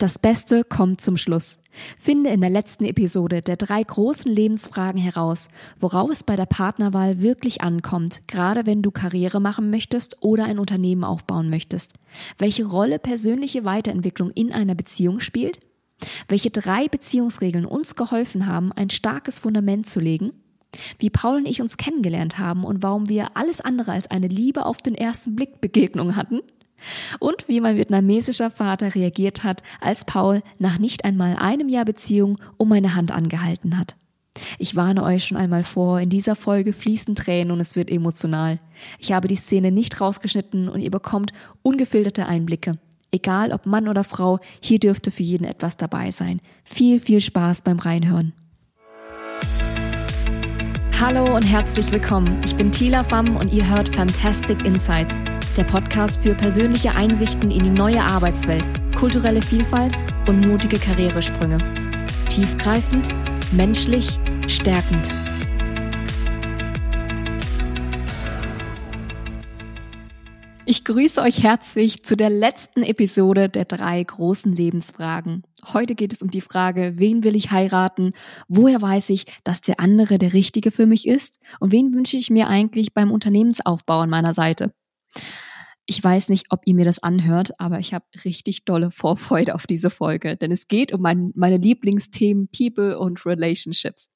Das Beste kommt zum Schluss. Finde in der letzten Episode der drei großen Lebensfragen heraus, worauf es bei der Partnerwahl wirklich ankommt, gerade wenn du Karriere machen möchtest oder ein Unternehmen aufbauen möchtest. Welche Rolle persönliche Weiterentwicklung in einer Beziehung spielt? Welche drei Beziehungsregeln uns geholfen haben, ein starkes Fundament zu legen? Wie Paul und ich uns kennengelernt haben und warum wir alles andere als eine Liebe auf den ersten Blick Begegnung hatten? Und wie mein vietnamesischer Vater reagiert hat, als Paul nach nicht einmal einem Jahr Beziehung um meine Hand angehalten hat. Ich warne euch schon einmal vor, in dieser Folge fließen Tränen und es wird emotional. Ich habe die Szene nicht rausgeschnitten und ihr bekommt ungefilterte Einblicke. Egal ob Mann oder Frau, hier dürfte für jeden etwas dabei sein. Viel, viel Spaß beim Reinhören. Hallo und herzlich willkommen. Ich bin Tila Pham und ihr hört Fantastic Insights der Podcast für persönliche Einsichten in die neue Arbeitswelt, kulturelle Vielfalt und mutige Karrieresprünge. Tiefgreifend, menschlich, stärkend. Ich grüße euch herzlich zu der letzten Episode der drei großen Lebensfragen. Heute geht es um die Frage, wen will ich heiraten? Woher weiß ich, dass der andere der Richtige für mich ist? Und wen wünsche ich mir eigentlich beim Unternehmensaufbau an meiner Seite? Ich weiß nicht, ob ihr mir das anhört, aber ich habe richtig dolle Vorfreude auf diese Folge, denn es geht um mein, meine Lieblingsthemen People und Relationships.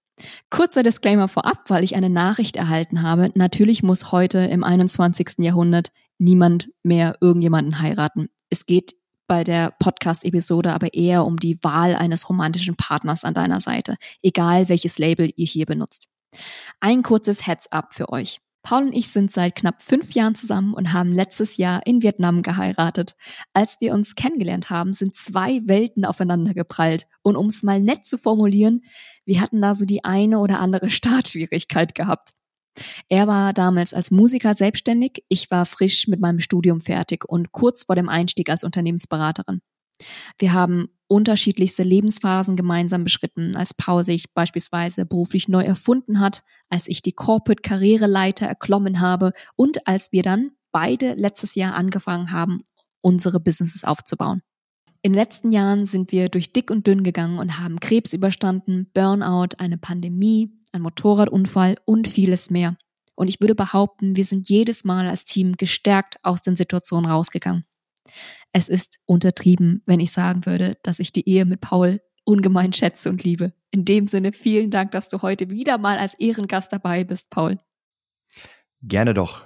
Kurzer Disclaimer vorab, weil ich eine Nachricht erhalten habe. Natürlich muss heute im 21. Jahrhundert niemand mehr irgendjemanden heiraten. Es geht bei der Podcast-Episode aber eher um die Wahl eines romantischen Partners an deiner Seite, egal welches Label ihr hier benutzt. Ein kurzes Heads-up für euch. Paul und ich sind seit knapp fünf Jahren zusammen und haben letztes Jahr in Vietnam geheiratet. Als wir uns kennengelernt haben, sind zwei Welten aufeinander geprallt. Und um es mal nett zu formulieren, wir hatten da so die eine oder andere Startschwierigkeit gehabt. Er war damals als Musiker selbstständig, ich war frisch mit meinem Studium fertig und kurz vor dem Einstieg als Unternehmensberaterin. Wir haben unterschiedlichste Lebensphasen gemeinsam beschritten, als Paul sich beispielsweise beruflich neu erfunden hat, als ich die Corporate-Karriereleiter erklommen habe und als wir dann beide letztes Jahr angefangen haben, unsere Businesses aufzubauen. In den letzten Jahren sind wir durch dick und dünn gegangen und haben Krebs überstanden, Burnout, eine Pandemie, ein Motorradunfall und vieles mehr. Und ich würde behaupten, wir sind jedes Mal als Team gestärkt aus den Situationen rausgegangen. Es ist untertrieben, wenn ich sagen würde, dass ich die Ehe mit Paul ungemein schätze und liebe. In dem Sinne vielen Dank, dass du heute wieder mal als Ehrengast dabei bist, Paul. Gerne doch.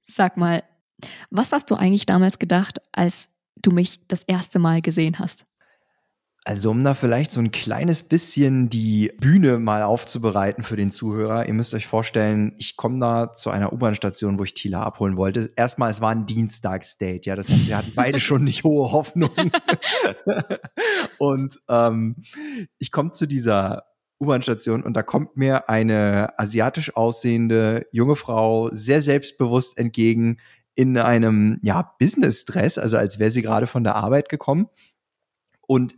Sag mal, was hast du eigentlich damals gedacht, als du mich das erste Mal gesehen hast? Also um da vielleicht so ein kleines bisschen die Bühne mal aufzubereiten für den Zuhörer. Ihr müsst euch vorstellen, ich komme da zu einer U-Bahn-Station, wo ich Tila abholen wollte. Erstmal, es war ein Dienstagsdate, ja. Das heißt, wir hatten beide schon nicht hohe Hoffnungen. und ähm, ich komme zu dieser U-Bahn-Station und da kommt mir eine asiatisch aussehende junge Frau sehr selbstbewusst entgegen in einem ja Business-Dress, also als wäre sie gerade von der Arbeit gekommen. Und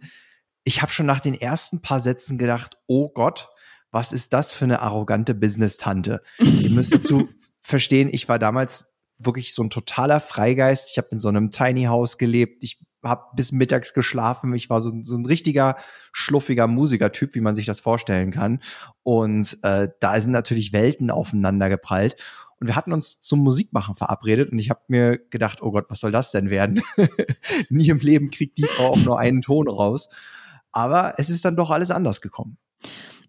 ich habe schon nach den ersten paar Sätzen gedacht, oh Gott, was ist das für eine arrogante Business-Tante? Ihr müsst dazu verstehen, ich war damals wirklich so ein totaler Freigeist. Ich habe in so einem Tiny House gelebt. Ich habe bis mittags geschlafen. Ich war so, so ein richtiger schluffiger Musikertyp, wie man sich das vorstellen kann. Und äh, da sind natürlich Welten aufeinander geprallt. Und wir hatten uns zum Musikmachen verabredet und ich habe mir gedacht, oh Gott, was soll das denn werden? Nie im Leben kriegt die Frau auch nur einen Ton raus. Aber es ist dann doch alles anders gekommen.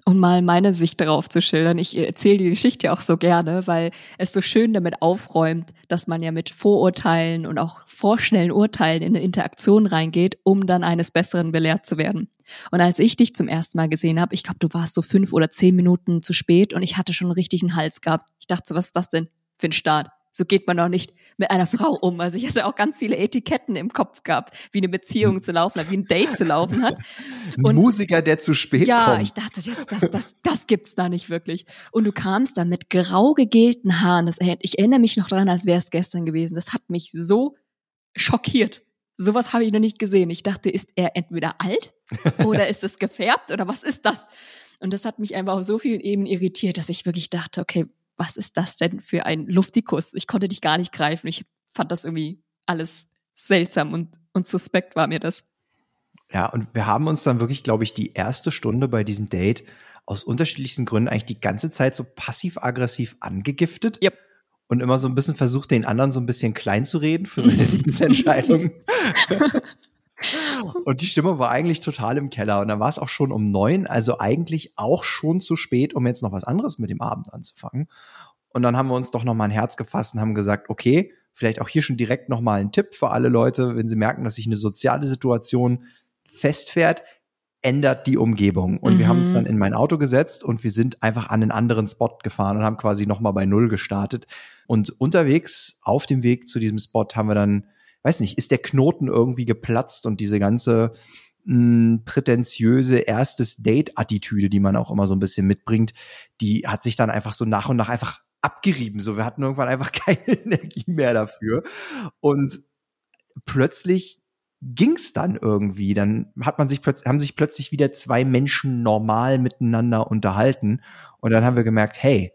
Um mal meine Sicht darauf zu schildern. Ich erzähle die Geschichte auch so gerne, weil es so schön damit aufräumt, dass man ja mit Vorurteilen und auch vorschnellen Urteilen in eine Interaktion reingeht, um dann eines Besseren belehrt zu werden. Und als ich dich zum ersten Mal gesehen habe, ich glaube, du warst so fünf oder zehn Minuten zu spät und ich hatte schon einen richtigen Hals gehabt. Ich dachte so, was ist das denn für ein Start? So geht man doch nicht mit einer Frau um. Also ich hatte auch ganz viele Etiketten im Kopf gehabt, wie eine Beziehung zu laufen hat, wie ein Date zu laufen hat. Und ein Musiker, der zu spät ja, kommt. Ja, ich dachte jetzt, das, das, das gibt's da nicht wirklich. Und du kamst dann mit grau gegelten Haaren. Das, ich erinnere mich noch daran, als wäre es gestern gewesen. Das hat mich so schockiert. Sowas habe ich noch nicht gesehen. Ich dachte, ist er entweder alt oder ist es gefärbt oder was ist das? Und das hat mich einfach auf so vielen Ebenen irritiert, dass ich wirklich dachte, okay, was ist das denn für ein Luftikus? Ich konnte dich gar nicht greifen. Ich fand das irgendwie alles seltsam und, und suspekt war mir das. Ja, und wir haben uns dann wirklich, glaube ich, die erste Stunde bei diesem Date aus unterschiedlichsten Gründen eigentlich die ganze Zeit so passiv-aggressiv angegiftet. Yep. Und immer so ein bisschen versucht, den anderen so ein bisschen klein zu reden für seine Lebensentscheidung. und die Stimme war eigentlich total im Keller. Und dann war es auch schon um neun, also eigentlich auch schon zu spät, um jetzt noch was anderes mit dem Abend anzufangen. Und dann haben wir uns doch noch mal ein Herz gefasst und haben gesagt, okay, vielleicht auch hier schon direkt noch mal ein Tipp für alle Leute, wenn sie merken, dass sich eine soziale Situation festfährt, ändert die Umgebung. Und mhm. wir haben uns dann in mein Auto gesetzt und wir sind einfach an einen anderen Spot gefahren und haben quasi nochmal bei Null gestartet. Und unterwegs auf dem Weg zu diesem Spot haben wir dann, weiß nicht, ist der Knoten irgendwie geplatzt und diese ganze mh, hm, prätentiöse erstes Date-Attitüde, die man auch immer so ein bisschen mitbringt, die hat sich dann einfach so nach und nach einfach abgerieben. So, wir hatten irgendwann einfach keine Energie mehr dafür. Und plötzlich ging's dann irgendwie. Dann hat man sich plötzlich, haben sich plötzlich wieder zwei Menschen normal miteinander unterhalten. Und dann haben wir gemerkt, hey,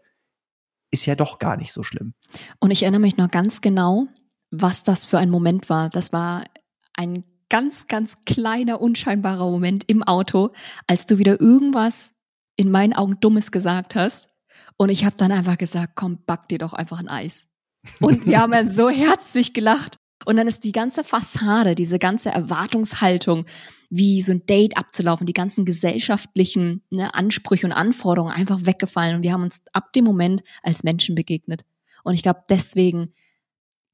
ist ja doch gar nicht so schlimm. Und ich erinnere mich noch ganz genau, was das für ein Moment war. Das war ein ganz, ganz kleiner, unscheinbarer Moment im Auto, als du wieder irgendwas in meinen Augen Dummes gesagt hast. Und ich habe dann einfach gesagt, komm, back dir doch einfach ein Eis. Und wir haben dann so herzlich gelacht. Und dann ist die ganze Fassade, diese ganze Erwartungshaltung, wie so ein Date abzulaufen, die ganzen gesellschaftlichen ne, Ansprüche und Anforderungen einfach weggefallen. Und wir haben uns ab dem Moment als Menschen begegnet. Und ich glaube, deswegen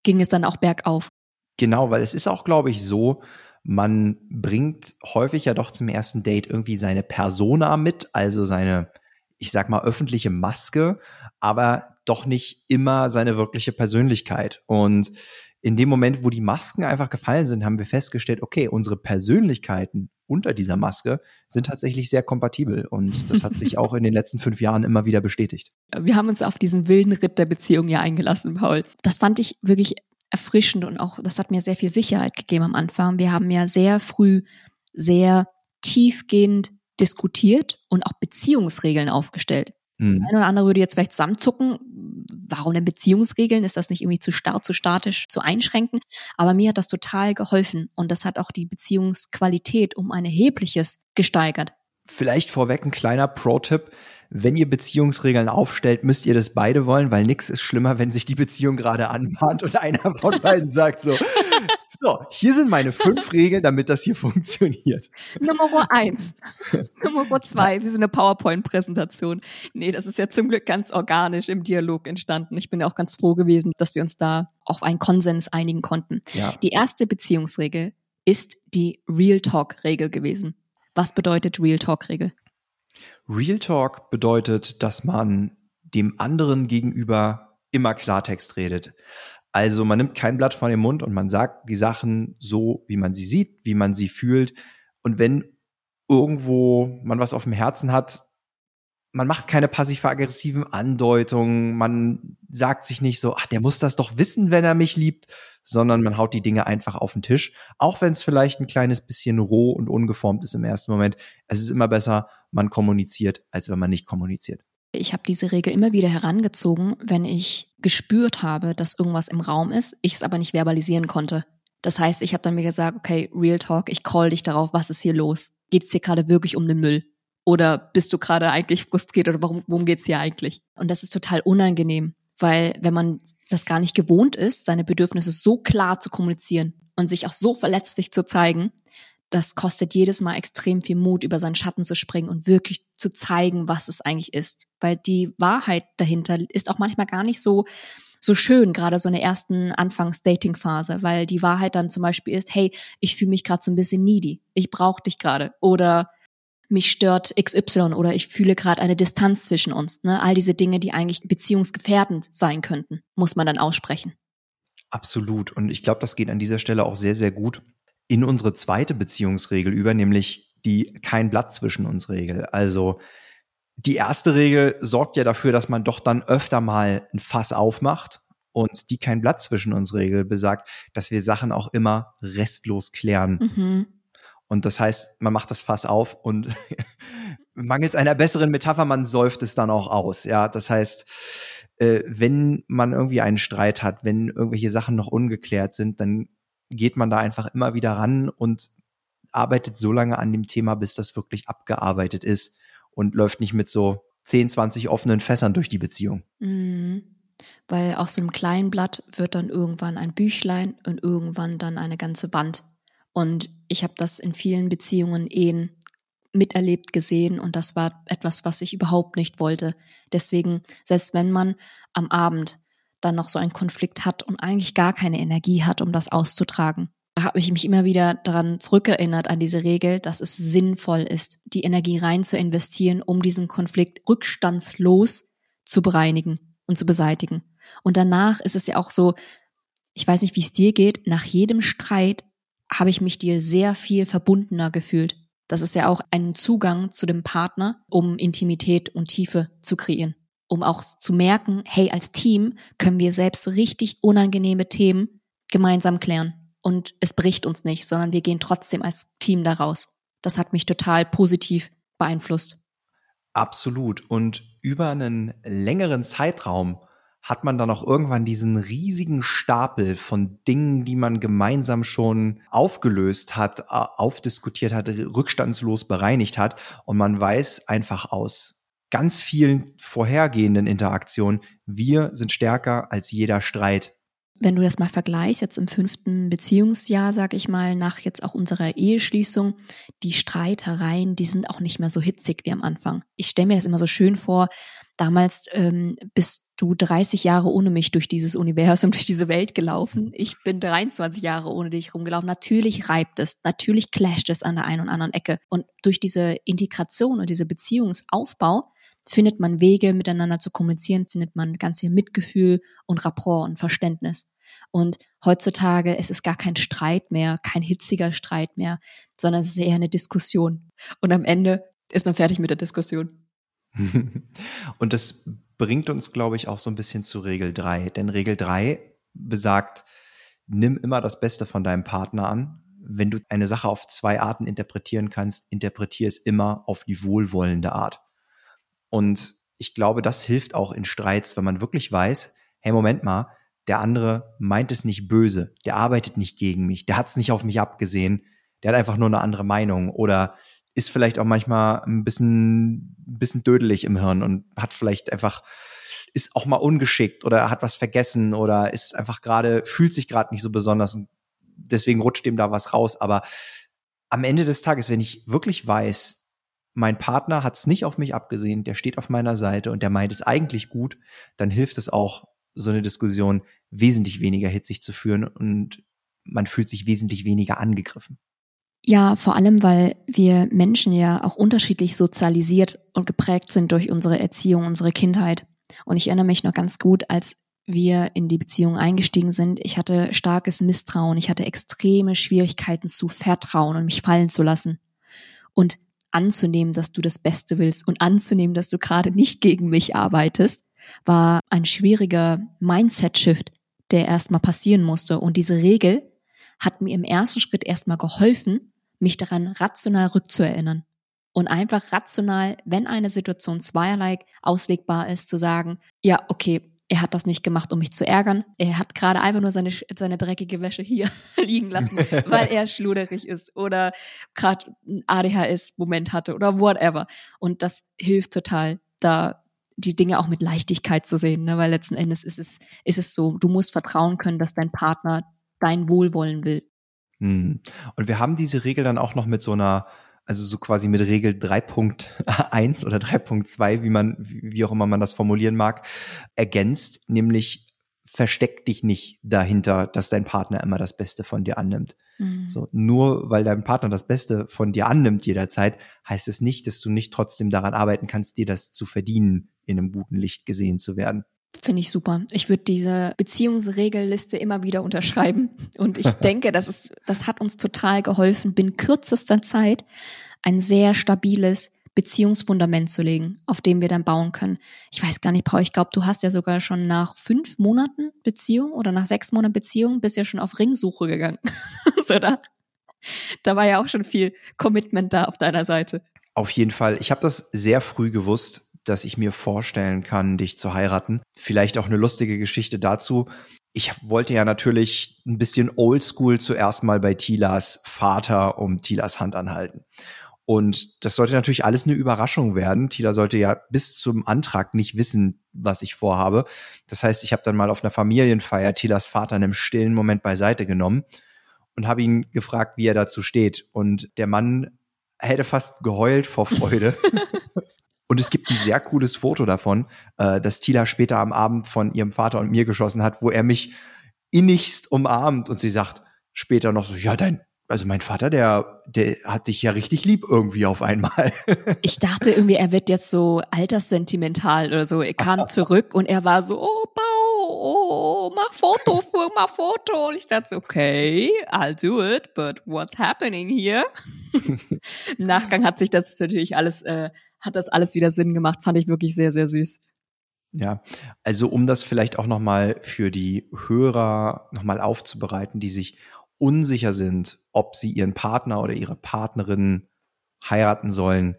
ging es dann auch bergauf. Genau, weil es ist auch, glaube ich, so, man bringt häufig ja doch zum ersten Date irgendwie seine Persona mit, also seine, ich sag mal, öffentliche Maske, aber doch nicht immer seine wirkliche Persönlichkeit. Und in dem Moment, wo die Masken einfach gefallen sind, haben wir festgestellt, okay, unsere Persönlichkeiten unter dieser Maske sind tatsächlich sehr kompatibel. Und das hat sich auch in den letzten fünf Jahren immer wieder bestätigt. Wir haben uns auf diesen wilden Ritt der Beziehung ja eingelassen, Paul. Das fand ich wirklich erfrischend und auch, das hat mir sehr viel Sicherheit gegeben am Anfang. Wir haben ja sehr früh sehr tiefgehend diskutiert und auch Beziehungsregeln aufgestellt. Mhm. Ein oder andere würde jetzt vielleicht zusammenzucken. Warum denn Beziehungsregeln? Ist das nicht irgendwie zu starr, zu statisch, zu einschränken? Aber mir hat das total geholfen und das hat auch die Beziehungsqualität um ein erhebliches gesteigert. Vielleicht vorweg ein kleiner Pro-Tipp. Wenn ihr Beziehungsregeln aufstellt, müsst ihr das beide wollen, weil nichts ist schlimmer, wenn sich die Beziehung gerade anbahnt und einer von beiden sagt so, so, hier sind meine fünf Regeln, damit das hier funktioniert. Nummer eins. Nummer zwei, wie so eine PowerPoint-Präsentation. Nee, das ist ja zum Glück ganz organisch im Dialog entstanden. Ich bin ja auch ganz froh gewesen, dass wir uns da auf einen Konsens einigen konnten. Ja. Die erste Beziehungsregel ist die Real Talk-Regel gewesen. Was bedeutet Real Talk-Regel? Real Talk bedeutet, dass man dem anderen gegenüber immer Klartext redet. Also man nimmt kein Blatt vor den Mund und man sagt die Sachen so, wie man sie sieht, wie man sie fühlt. Und wenn irgendwo man was auf dem Herzen hat, man macht keine passiv-aggressiven Andeutungen, man sagt sich nicht so, ach, der muss das doch wissen, wenn er mich liebt, sondern man haut die Dinge einfach auf den Tisch, auch wenn es vielleicht ein kleines bisschen roh und ungeformt ist im ersten Moment. Es ist immer besser, man kommuniziert, als wenn man nicht kommuniziert. Ich habe diese Regel immer wieder herangezogen, wenn ich gespürt habe, dass irgendwas im Raum ist, ich es aber nicht verbalisieren konnte. Das heißt, ich habe dann mir gesagt, okay, Real Talk, ich call dich darauf, was ist hier los? Geht es hier gerade wirklich um den Müll? Oder bist du gerade eigentlich frustriert oder warum, worum geht's hier eigentlich? Und das ist total unangenehm, weil wenn man das gar nicht gewohnt ist, seine Bedürfnisse so klar zu kommunizieren und sich auch so verletzlich zu zeigen, das kostet jedes Mal extrem viel Mut, über seinen Schatten zu springen und wirklich zu zeigen, was es eigentlich ist. Weil die Wahrheit dahinter ist auch manchmal gar nicht so, so schön, gerade so in der ersten Anfangs-Dating-Phase, weil die Wahrheit dann zum Beispiel ist, hey, ich fühle mich gerade so ein bisschen needy, ich brauche dich gerade oder mich stört XY oder ich fühle gerade eine Distanz zwischen uns. Ne? All diese Dinge, die eigentlich beziehungsgefährdend sein könnten, muss man dann aussprechen. Absolut. Und ich glaube, das geht an dieser Stelle auch sehr, sehr gut in unsere zweite Beziehungsregel über, nämlich die kein Blatt zwischen uns Regel. Also die erste Regel sorgt ja dafür, dass man doch dann öfter mal ein Fass aufmacht. Und die kein Blatt zwischen uns Regel besagt, dass wir Sachen auch immer restlos klären. Mhm. Und das heißt, man macht das Fass auf und mangels einer besseren Metapher, man säuft es dann auch aus. Ja, das heißt, äh, wenn man irgendwie einen Streit hat, wenn irgendwelche Sachen noch ungeklärt sind, dann geht man da einfach immer wieder ran und arbeitet so lange an dem Thema, bis das wirklich abgearbeitet ist und läuft nicht mit so 10, 20 offenen Fässern durch die Beziehung. Mhm. Weil aus so einem kleinen Blatt wird dann irgendwann ein Büchlein und irgendwann dann eine ganze Wand. Und ich habe das in vielen Beziehungen, Ehen miterlebt, gesehen und das war etwas, was ich überhaupt nicht wollte. Deswegen, selbst wenn man am Abend dann noch so einen Konflikt hat und eigentlich gar keine Energie hat, um das auszutragen, habe ich mich immer wieder daran zurückerinnert, an diese Regel, dass es sinnvoll ist, die Energie rein zu investieren, um diesen Konflikt rückstandslos zu bereinigen und zu beseitigen. Und danach ist es ja auch so, ich weiß nicht, wie es dir geht, nach jedem Streit habe ich mich dir sehr viel verbundener gefühlt. Das ist ja auch ein Zugang zu dem Partner, um Intimität und Tiefe zu kreieren. Um auch zu merken, hey, als Team können wir selbst so richtig unangenehme Themen gemeinsam klären. Und es bricht uns nicht, sondern wir gehen trotzdem als Team daraus. Das hat mich total positiv beeinflusst. Absolut. Und über einen längeren Zeitraum hat man dann auch irgendwann diesen riesigen Stapel von Dingen, die man gemeinsam schon aufgelöst hat, aufdiskutiert hat, rückstandslos bereinigt hat. Und man weiß einfach aus ganz vielen vorhergehenden Interaktionen, wir sind stärker als jeder Streit wenn du das mal vergleichst, jetzt im fünften Beziehungsjahr, sag ich mal, nach jetzt auch unserer Eheschließung, die Streitereien, die sind auch nicht mehr so hitzig wie am Anfang. Ich stelle mir das immer so schön vor, damals ähm, bist du 30 Jahre ohne mich durch dieses Universum, durch diese Welt gelaufen. Ich bin 23 Jahre ohne dich rumgelaufen. Natürlich reibt es, natürlich clasht es an der einen und anderen Ecke. Und durch diese Integration und diese Beziehungsaufbau findet man Wege, miteinander zu kommunizieren, findet man ganz viel Mitgefühl und Rapport und Verständnis. Und heutzutage es ist gar kein Streit mehr, kein hitziger Streit mehr, sondern es ist eher eine Diskussion. Und am Ende ist man fertig mit der Diskussion. und das bringt uns, glaube ich, auch so ein bisschen zu Regel drei. Denn Regel drei besagt, nimm immer das Beste von deinem Partner an. Wenn du eine Sache auf zwei Arten interpretieren kannst, interpretier es immer auf die wohlwollende Art. Und ich glaube, das hilft auch in Streits, wenn man wirklich weiß, hey, Moment mal, der andere meint es nicht böse, der arbeitet nicht gegen mich, der hat es nicht auf mich abgesehen, der hat einfach nur eine andere Meinung oder ist vielleicht auch manchmal ein bisschen, bisschen dödelig im Hirn und hat vielleicht einfach, ist auch mal ungeschickt oder hat was vergessen oder ist einfach gerade, fühlt sich gerade nicht so besonders und deswegen rutscht dem da was raus. Aber am Ende des Tages, wenn ich wirklich weiß, mein Partner hat es nicht auf mich abgesehen, der steht auf meiner Seite und der meint es eigentlich gut, dann hilft es auch, so eine Diskussion wesentlich weniger hitzig zu führen und man fühlt sich wesentlich weniger angegriffen. Ja, vor allem, weil wir Menschen ja auch unterschiedlich sozialisiert und geprägt sind durch unsere Erziehung, unsere Kindheit. Und ich erinnere mich noch ganz gut, als wir in die Beziehung eingestiegen sind. Ich hatte starkes Misstrauen. Ich hatte extreme Schwierigkeiten zu vertrauen und mich fallen zu lassen. Und anzunehmen, dass du das Beste willst und anzunehmen, dass du gerade nicht gegen mich arbeitest, war ein schwieriger Mindset-Shift, der erstmal passieren musste. Und diese Regel hat mir im ersten Schritt erstmal geholfen, mich daran rational rückzuerinnern. Und einfach rational, wenn eine Situation zweierlei auslegbar ist, zu sagen, ja, okay, er hat das nicht gemacht, um mich zu ärgern. Er hat gerade einfach nur seine, seine dreckige Wäsche hier liegen lassen, weil er schluderig ist oder gerade ein ADHS-Moment hatte oder whatever. Und das hilft total, da die Dinge auch mit Leichtigkeit zu sehen, ne? weil letzten Endes ist es, ist es so, du musst vertrauen können, dass dein Partner dein Wohlwollen will. Hm. Und wir haben diese Regel dann auch noch mit so einer also so quasi mit Regel 3.1 oder 3.2, wie man, wie auch immer man das formulieren mag, ergänzt, nämlich versteck dich nicht dahinter, dass dein Partner immer das Beste von dir annimmt. Mhm. So, nur weil dein Partner das Beste von dir annimmt jederzeit, heißt es nicht, dass du nicht trotzdem daran arbeiten kannst, dir das zu verdienen, in einem guten Licht gesehen zu werden. Finde ich super. Ich würde diese Beziehungsregelliste immer wieder unterschreiben. Und ich denke, das ist, das hat uns total geholfen, binnen kürzester Zeit ein sehr stabiles Beziehungsfundament zu legen, auf dem wir dann bauen können. Ich weiß gar nicht, Paul, ich glaube, du hast ja sogar schon nach fünf Monaten Beziehung oder nach sechs Monaten Beziehung bist ja schon auf Ringsuche gegangen. so, da, da war ja auch schon viel Commitment da auf deiner Seite. Auf jeden Fall. Ich habe das sehr früh gewusst, dass ich mir vorstellen kann, dich zu heiraten. Vielleicht auch eine lustige Geschichte dazu. Ich wollte ja natürlich ein bisschen oldschool zuerst mal bei Tilas Vater um Tilas Hand anhalten. Und das sollte natürlich alles eine Überraschung werden. Tila sollte ja bis zum Antrag nicht wissen, was ich vorhabe. Das heißt, ich habe dann mal auf einer Familienfeier Tilas Vater in einem stillen Moment beiseite genommen und habe ihn gefragt, wie er dazu steht. Und der Mann hätte fast geheult vor Freude. und es gibt ein sehr cooles Foto davon, äh, das Tila später am Abend von ihrem Vater und mir geschossen hat, wo er mich innigst umarmt und sie sagt später noch so, ja, dein, also mein Vater, der, der hat dich ja richtig lieb irgendwie auf einmal. Ich dachte irgendwie, er wird jetzt so alterssentimental oder so. Er kam zurück und er war so, oh, Bau, oh, mach Foto, mach Foto. Und ich dachte so, okay, I'll do it, but what's happening here? Im Nachgang hat sich das natürlich alles, äh, hat das alles wieder Sinn gemacht, fand ich wirklich sehr, sehr süß. Ja, also um das vielleicht auch nochmal für die Hörer nochmal aufzubereiten, die sich unsicher sind, ob sie ihren Partner oder ihre Partnerin heiraten sollen.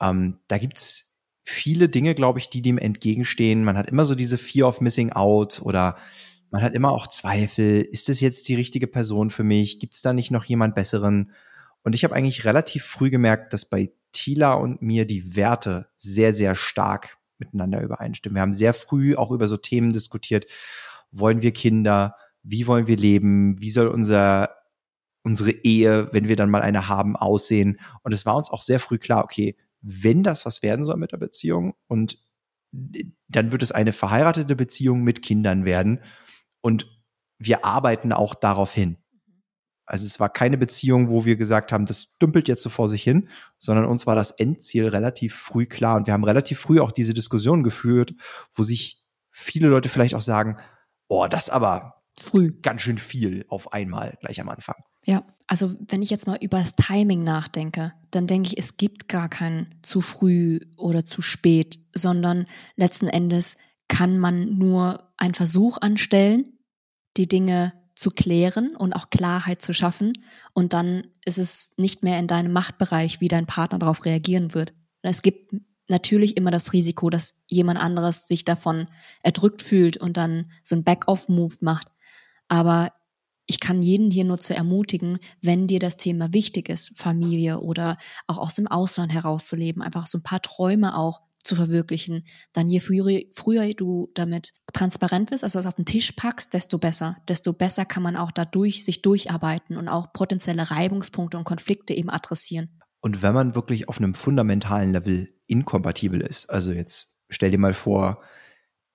Ähm, da gibt's viele Dinge, glaube ich, die dem entgegenstehen. Man hat immer so diese Fear of Missing Out oder man hat immer auch Zweifel. Ist das jetzt die richtige Person für mich? Gibt's da nicht noch jemand Besseren? Und ich habe eigentlich relativ früh gemerkt, dass bei Tila und mir die Werte sehr, sehr stark miteinander übereinstimmen. Wir haben sehr früh auch über so Themen diskutiert. Wollen wir Kinder? Wie wollen wir leben? Wie soll unser, unsere Ehe, wenn wir dann mal eine haben, aussehen? Und es war uns auch sehr früh klar, okay, wenn das was werden soll mit der Beziehung und dann wird es eine verheiratete Beziehung mit Kindern werden. Und wir arbeiten auch darauf hin. Also es war keine Beziehung, wo wir gesagt haben, das dümpelt jetzt so vor sich hin, sondern uns war das Endziel relativ früh klar. Und wir haben relativ früh auch diese Diskussion geführt, wo sich viele Leute vielleicht auch sagen, oh, das aber früh ganz schön viel auf einmal gleich am Anfang. Ja, also wenn ich jetzt mal über das Timing nachdenke, dann denke ich, es gibt gar kein zu früh oder zu spät, sondern letzten Endes kann man nur einen Versuch anstellen, die Dinge zu klären und auch Klarheit zu schaffen. Und dann ist es nicht mehr in deinem Machtbereich, wie dein Partner darauf reagieren wird. Es gibt natürlich immer das Risiko, dass jemand anderes sich davon erdrückt fühlt und dann so ein Back-off-Move macht. Aber ich kann jeden hier nur zu ermutigen, wenn dir das Thema wichtig ist, Familie oder auch aus dem Ausland herauszuleben, einfach so ein paar Träume auch zu verwirklichen, dann je früher, früher du damit transparent bist, also es auf den Tisch packst, desto besser. Desto besser kann man auch dadurch sich durcharbeiten und auch potenzielle Reibungspunkte und Konflikte eben adressieren. Und wenn man wirklich auf einem fundamentalen Level inkompatibel ist, also jetzt stell dir mal vor,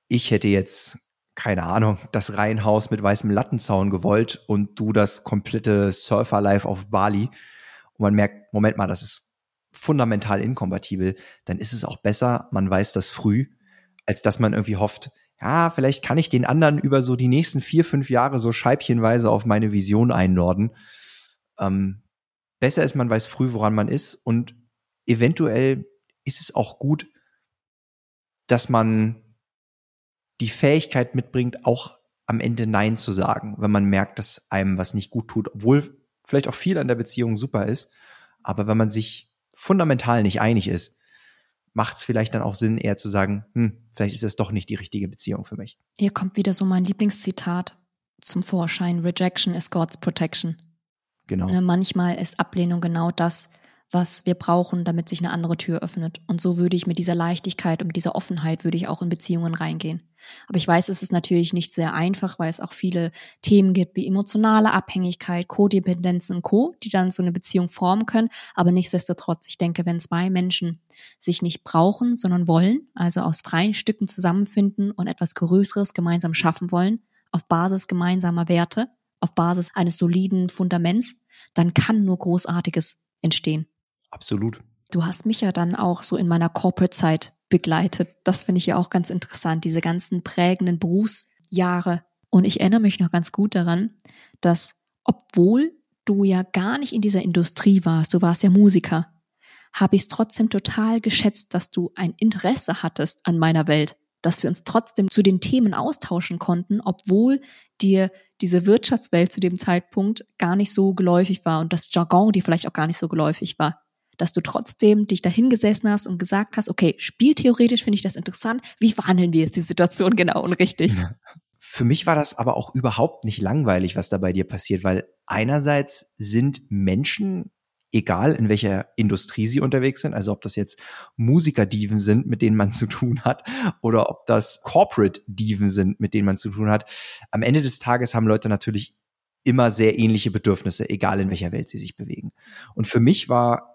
ich hätte jetzt keine Ahnung, das Reihenhaus mit weißem Lattenzaun gewollt und du das komplette Surfer-Life auf Bali und man merkt, Moment mal, das ist fundamental inkompatibel, dann ist es auch besser, man weiß das früh, als dass man irgendwie hofft, ja, vielleicht kann ich den anderen über so die nächsten vier, fünf Jahre so scheibchenweise auf meine Vision einnorden. Ähm, besser ist, man weiß früh, woran man ist und eventuell ist es auch gut, dass man die Fähigkeit mitbringt, auch am Ende Nein zu sagen, wenn man merkt, dass einem was nicht gut tut, obwohl vielleicht auch viel an der Beziehung super ist. Aber wenn man sich fundamental nicht einig ist, macht es vielleicht dann auch Sinn, eher zu sagen, hm, vielleicht ist es doch nicht die richtige Beziehung für mich. Hier kommt wieder so mein Lieblingszitat zum Vorschein. Rejection is God's protection. Genau. Ne, manchmal ist Ablehnung genau das, was wir brauchen, damit sich eine andere Tür öffnet. Und so würde ich mit dieser Leichtigkeit und mit dieser Offenheit würde ich auch in Beziehungen reingehen. Aber ich weiß, es ist natürlich nicht sehr einfach, weil es auch viele Themen gibt wie emotionale Abhängigkeit, Codependenzen und Co., die dann so eine Beziehung formen können. Aber nichtsdestotrotz, ich denke, wenn zwei Menschen sich nicht brauchen, sondern wollen, also aus freien Stücken zusammenfinden und etwas Größeres gemeinsam schaffen wollen, auf Basis gemeinsamer Werte, auf Basis eines soliden Fundaments, dann kann nur Großartiges entstehen. Absolut. Du hast mich ja dann auch so in meiner Corporate-Zeit begleitet. Das finde ich ja auch ganz interessant, diese ganzen prägenden Berufsjahre. Und ich erinnere mich noch ganz gut daran, dass obwohl du ja gar nicht in dieser Industrie warst, du warst ja Musiker, habe ich es trotzdem total geschätzt, dass du ein Interesse hattest an meiner Welt, dass wir uns trotzdem zu den Themen austauschen konnten, obwohl dir diese Wirtschaftswelt zu dem Zeitpunkt gar nicht so geläufig war und das Jargon dir vielleicht auch gar nicht so geläufig war. Dass du trotzdem dich dahingesessen hast und gesagt hast, okay, spieltheoretisch finde ich das interessant, wie verhandeln wir jetzt die Situation genau und richtig? Für mich war das aber auch überhaupt nicht langweilig, was da bei dir passiert, weil einerseits sind Menschen egal in welcher Industrie sie unterwegs sind, also ob das jetzt Musikerdiven sind, mit denen man zu tun hat, oder ob das Corporate-Diven sind, mit denen man zu tun hat. Am Ende des Tages haben Leute natürlich immer sehr ähnliche Bedürfnisse, egal in welcher Welt sie sich bewegen. Und für mich war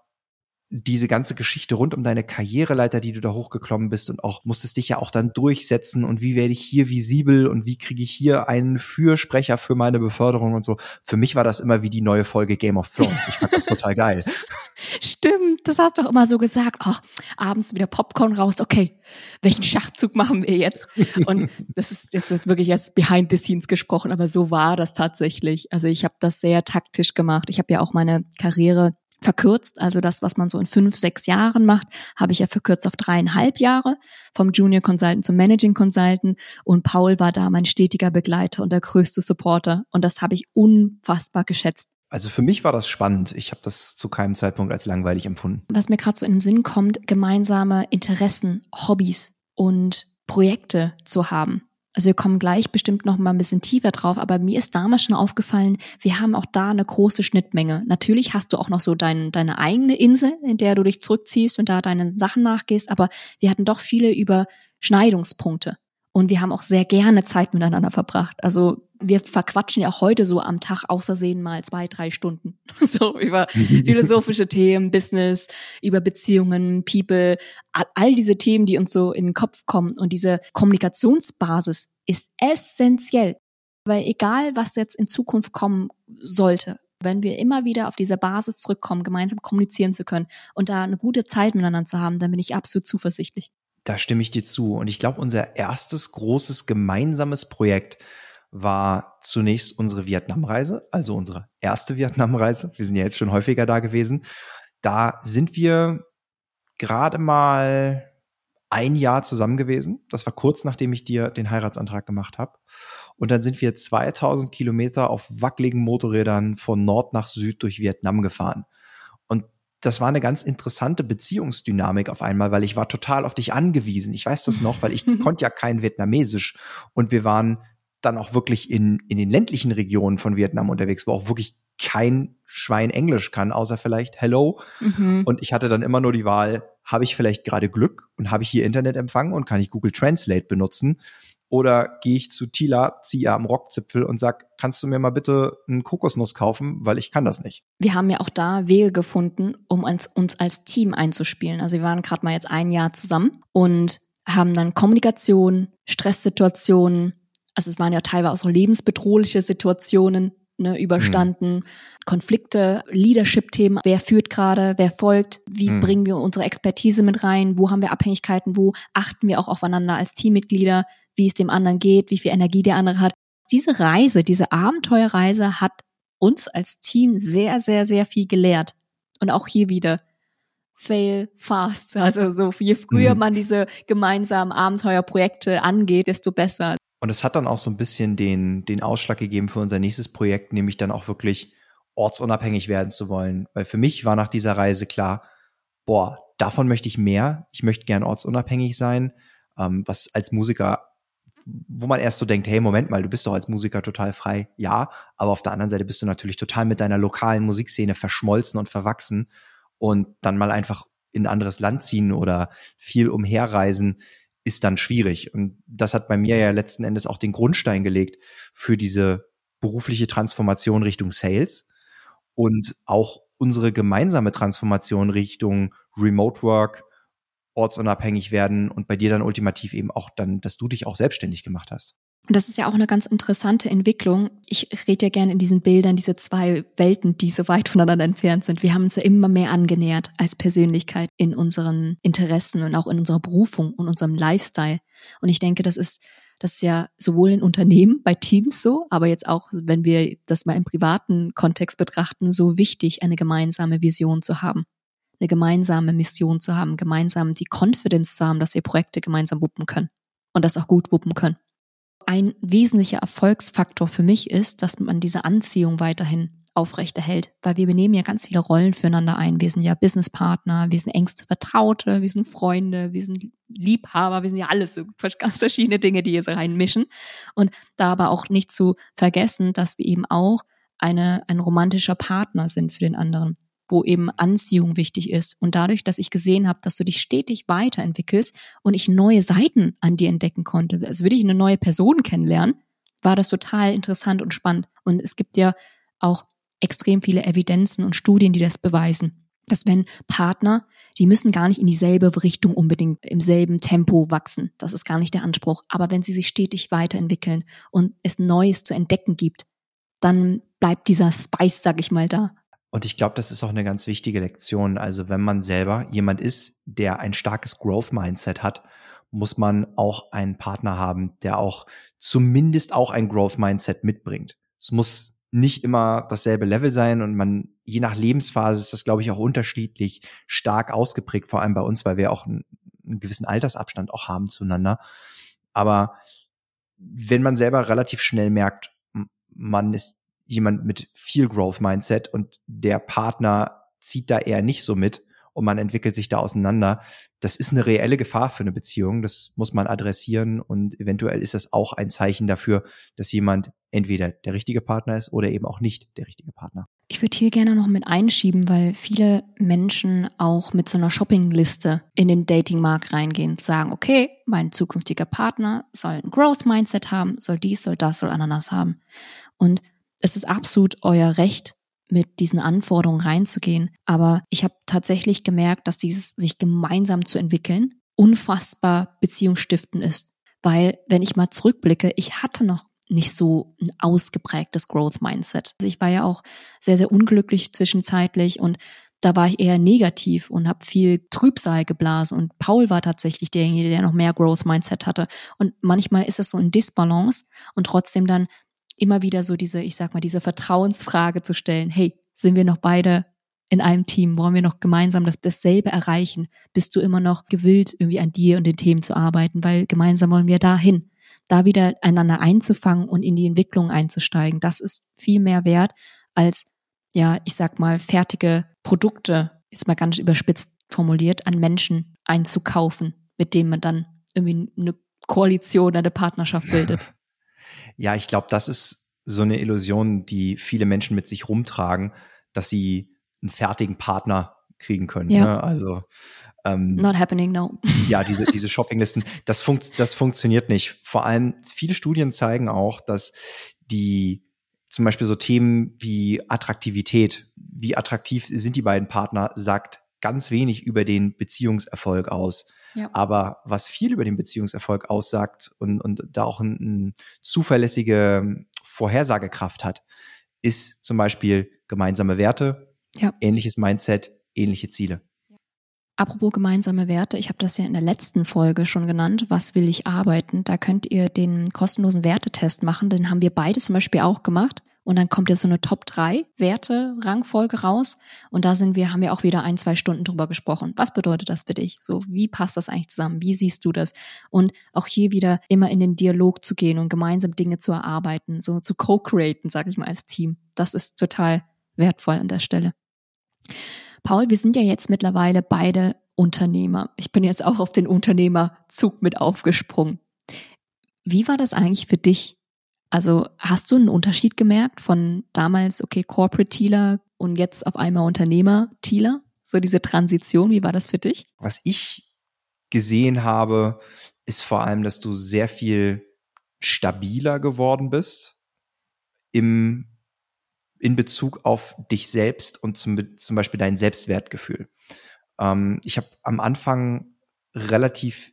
diese ganze Geschichte rund um deine Karriereleiter, die du da hochgeklommen bist und auch musstest dich ja auch dann durchsetzen und wie werde ich hier visibel und wie kriege ich hier einen Fürsprecher für meine Beförderung und so. Für mich war das immer wie die neue Folge Game of Thrones. Ich fand das total geil. Stimmt, das hast du doch immer so gesagt. Ach, abends wieder Popcorn raus. Okay, welchen Schachzug machen wir jetzt? Und das ist jetzt ist wirklich jetzt behind the scenes gesprochen, aber so war das tatsächlich. Also ich habe das sehr taktisch gemacht. Ich habe ja auch meine Karriere verkürzt. Also das, was man so in fünf, sechs Jahren macht, habe ich ja verkürzt auf dreieinhalb Jahre, vom Junior Consultant zum Managing Consultant. Und Paul war da mein stetiger Begleiter und der größte Supporter. Und das habe ich unfassbar geschätzt. Also für mich war das spannend. Ich habe das zu keinem Zeitpunkt als langweilig empfunden. Was mir gerade so in den Sinn kommt, gemeinsame Interessen, Hobbys und Projekte zu haben. Also wir kommen gleich bestimmt noch mal ein bisschen tiefer drauf, aber mir ist damals schon aufgefallen, wir haben auch da eine große Schnittmenge. Natürlich hast du auch noch so dein, deine eigene Insel, in der du dich zurückziehst und da deinen Sachen nachgehst, aber wir hatten doch viele Überschneidungspunkte. Und wir haben auch sehr gerne Zeit miteinander verbracht. Also wir verquatschen ja auch heute so am Tag außersehen mal zwei, drei Stunden. So über philosophische Themen, Business, über Beziehungen, People, all diese Themen, die uns so in den Kopf kommen. Und diese Kommunikationsbasis ist essentiell. Weil egal, was jetzt in Zukunft kommen sollte, wenn wir immer wieder auf diese Basis zurückkommen, gemeinsam kommunizieren zu können und da eine gute Zeit miteinander zu haben, dann bin ich absolut zuversichtlich. Da stimme ich dir zu. Und ich glaube, unser erstes großes gemeinsames Projekt war zunächst unsere Vietnamreise, also unsere erste Vietnamreise. Wir sind ja jetzt schon häufiger da gewesen. Da sind wir gerade mal ein Jahr zusammen gewesen. Das war kurz nachdem ich dir den Heiratsantrag gemacht habe. Und dann sind wir 2000 Kilometer auf wackeligen Motorrädern von Nord nach Süd durch Vietnam gefahren. Das war eine ganz interessante Beziehungsdynamik auf einmal, weil ich war total auf dich angewiesen. Ich weiß das noch, weil ich konnte ja kein Vietnamesisch. Und wir waren dann auch wirklich in, in den ländlichen Regionen von Vietnam unterwegs, wo auch wirklich kein Schwein Englisch kann, außer vielleicht Hello. Mhm. Und ich hatte dann immer nur die Wahl, habe ich vielleicht gerade Glück und habe ich hier Internetempfang und kann ich Google Translate benutzen? Oder gehe ich zu Tila, ziehe am Rockzipfel und sag, kannst du mir mal bitte einen Kokosnuss kaufen, weil ich kann das nicht. Wir haben ja auch da Wege gefunden, um uns, uns als Team einzuspielen. Also wir waren gerade mal jetzt ein Jahr zusammen und haben dann Kommunikation, Stresssituationen, also es waren ja teilweise auch so lebensbedrohliche Situationen ne, überstanden, mhm. Konflikte, Leadership-Themen, wer führt gerade, wer folgt, wie mhm. bringen wir unsere Expertise mit rein, wo haben wir Abhängigkeiten, wo achten wir auch aufeinander als Teammitglieder, wie es dem anderen geht, wie viel Energie der andere hat. Diese Reise, diese Abenteuerreise hat uns als Team sehr, sehr, sehr viel gelehrt. Und auch hier wieder, fail fast. Also so je früher mhm. man diese gemeinsamen Abenteuerprojekte angeht, desto besser. Und es hat dann auch so ein bisschen den, den Ausschlag gegeben für unser nächstes Projekt, nämlich dann auch wirklich ortsunabhängig werden zu wollen. Weil für mich war nach dieser Reise klar, boah, davon möchte ich mehr. Ich möchte gern ortsunabhängig sein, ähm, was als Musiker, wo man erst so denkt, hey, Moment mal, du bist doch als Musiker total frei. Ja, aber auf der anderen Seite bist du natürlich total mit deiner lokalen Musikszene verschmolzen und verwachsen und dann mal einfach in ein anderes Land ziehen oder viel umherreisen ist dann schwierig. Und das hat bei mir ja letzten Endes auch den Grundstein gelegt für diese berufliche Transformation Richtung Sales und auch unsere gemeinsame Transformation Richtung Remote Work, ortsunabhängig werden und bei dir dann ultimativ eben auch dann, dass du dich auch selbstständig gemacht hast. Das ist ja auch eine ganz interessante Entwicklung. Ich rede ja gerne in diesen Bildern, diese zwei Welten, die so weit voneinander entfernt sind. Wir haben uns ja immer mehr angenähert als Persönlichkeit in unseren Interessen und auch in unserer Berufung und unserem Lifestyle. Und ich denke, das ist, das ist ja sowohl in Unternehmen, bei Teams so, aber jetzt auch, wenn wir das mal im privaten Kontext betrachten, so wichtig, eine gemeinsame Vision zu haben eine gemeinsame Mission zu haben, gemeinsam die Confidence zu haben, dass wir Projekte gemeinsam wuppen können und das auch gut wuppen können ein wesentlicher Erfolgsfaktor für mich ist, dass man diese Anziehung weiterhin aufrechterhält, weil wir benehmen ja ganz viele Rollen füreinander ein. Wir sind ja Businesspartner, wir sind engste Vertraute, wir sind Freunde, wir sind Liebhaber, wir sind ja alles so ganz verschiedene Dinge, die hier so reinmischen. Und da aber auch nicht zu vergessen, dass wir eben auch eine, ein romantischer Partner sind für den anderen wo eben Anziehung wichtig ist. Und dadurch, dass ich gesehen habe, dass du dich stetig weiterentwickelst und ich neue Seiten an dir entdecken konnte, als würde ich eine neue Person kennenlernen, war das total interessant und spannend. Und es gibt ja auch extrem viele Evidenzen und Studien, die das beweisen, dass wenn Partner, die müssen gar nicht in dieselbe Richtung unbedingt im selben Tempo wachsen. Das ist gar nicht der Anspruch. Aber wenn sie sich stetig weiterentwickeln und es Neues zu entdecken gibt, dann bleibt dieser Spice, sag ich mal, da. Und ich glaube, das ist auch eine ganz wichtige Lektion. Also wenn man selber jemand ist, der ein starkes Growth-Mindset hat, muss man auch einen Partner haben, der auch zumindest auch ein Growth-Mindset mitbringt. Es muss nicht immer dasselbe Level sein und man, je nach Lebensphase ist das, glaube ich, auch unterschiedlich stark ausgeprägt, vor allem bei uns, weil wir auch einen, einen gewissen Altersabstand auch haben zueinander. Aber wenn man selber relativ schnell merkt, man ist jemand mit viel Growth Mindset und der Partner zieht da eher nicht so mit und man entwickelt sich da auseinander. Das ist eine reelle Gefahr für eine Beziehung. Das muss man adressieren und eventuell ist das auch ein Zeichen dafür, dass jemand entweder der richtige Partner ist oder eben auch nicht der richtige Partner. Ich würde hier gerne noch mit einschieben, weil viele Menschen auch mit so einer Shoppingliste in den Datingmarkt reingehen, sagen, okay, mein zukünftiger Partner soll ein Growth Mindset haben, soll dies, soll das, soll Ananas haben. Und es ist absolut euer Recht, mit diesen Anforderungen reinzugehen. Aber ich habe tatsächlich gemerkt, dass dieses sich gemeinsam zu entwickeln unfassbar beziehungsstiftend ist. Weil, wenn ich mal zurückblicke, ich hatte noch nicht so ein ausgeprägtes Growth Mindset. Also ich war ja auch sehr, sehr unglücklich zwischenzeitlich und da war ich eher negativ und habe viel Trübsal geblasen. Und Paul war tatsächlich derjenige, der noch mehr Growth Mindset hatte. Und manchmal ist es so ein Disbalance und trotzdem dann immer wieder so diese, ich sag mal, diese Vertrauensfrage zu stellen, hey, sind wir noch beide in einem Team? Wollen wir noch gemeinsam das, dasselbe erreichen? Bist du immer noch gewillt, irgendwie an dir und den Themen zu arbeiten? Weil gemeinsam wollen wir dahin. Da wieder einander einzufangen und in die Entwicklung einzusteigen, das ist viel mehr wert als, ja, ich sag mal, fertige Produkte, jetzt mal ganz überspitzt formuliert, an Menschen einzukaufen, mit denen man dann irgendwie eine Koalition, eine Partnerschaft bildet. Ja, ich glaube, das ist so eine Illusion, die viele Menschen mit sich rumtragen, dass sie einen fertigen Partner kriegen können. Ja. Ne? Also ähm, Not happening, no. Ja, diese, diese Shoppinglisten, das, funkt, das funktioniert nicht. Vor allem, viele Studien zeigen auch, dass die zum Beispiel so Themen wie Attraktivität, wie attraktiv sind die beiden Partner, sagt ganz wenig über den Beziehungserfolg aus. Ja. Aber was viel über den Beziehungserfolg aussagt und, und da auch eine ein zuverlässige Vorhersagekraft hat, ist zum Beispiel gemeinsame Werte, ja. ähnliches Mindset, ähnliche Ziele. Apropos gemeinsame Werte, ich habe das ja in der letzten Folge schon genannt, was will ich arbeiten? Da könnt ihr den kostenlosen Wertetest machen, den haben wir beide zum Beispiel auch gemacht. Und dann kommt jetzt so eine Top 3 Werte Rangfolge raus. Und da sind wir, haben wir auch wieder ein, zwei Stunden drüber gesprochen. Was bedeutet das für dich? So, wie passt das eigentlich zusammen? Wie siehst du das? Und auch hier wieder immer in den Dialog zu gehen und gemeinsam Dinge zu erarbeiten, so zu co-createn, sag ich mal, als Team. Das ist total wertvoll an der Stelle. Paul, wir sind ja jetzt mittlerweile beide Unternehmer. Ich bin jetzt auch auf den Unternehmerzug mit aufgesprungen. Wie war das eigentlich für dich, also hast du einen Unterschied gemerkt von damals, okay, Corporate Tealer und jetzt auf einmal Unternehmer Tealer? So diese Transition, wie war das für dich? Was ich gesehen habe, ist vor allem, dass du sehr viel stabiler geworden bist im, in Bezug auf dich selbst und zum, zum Beispiel dein Selbstwertgefühl. Ähm, ich habe am Anfang relativ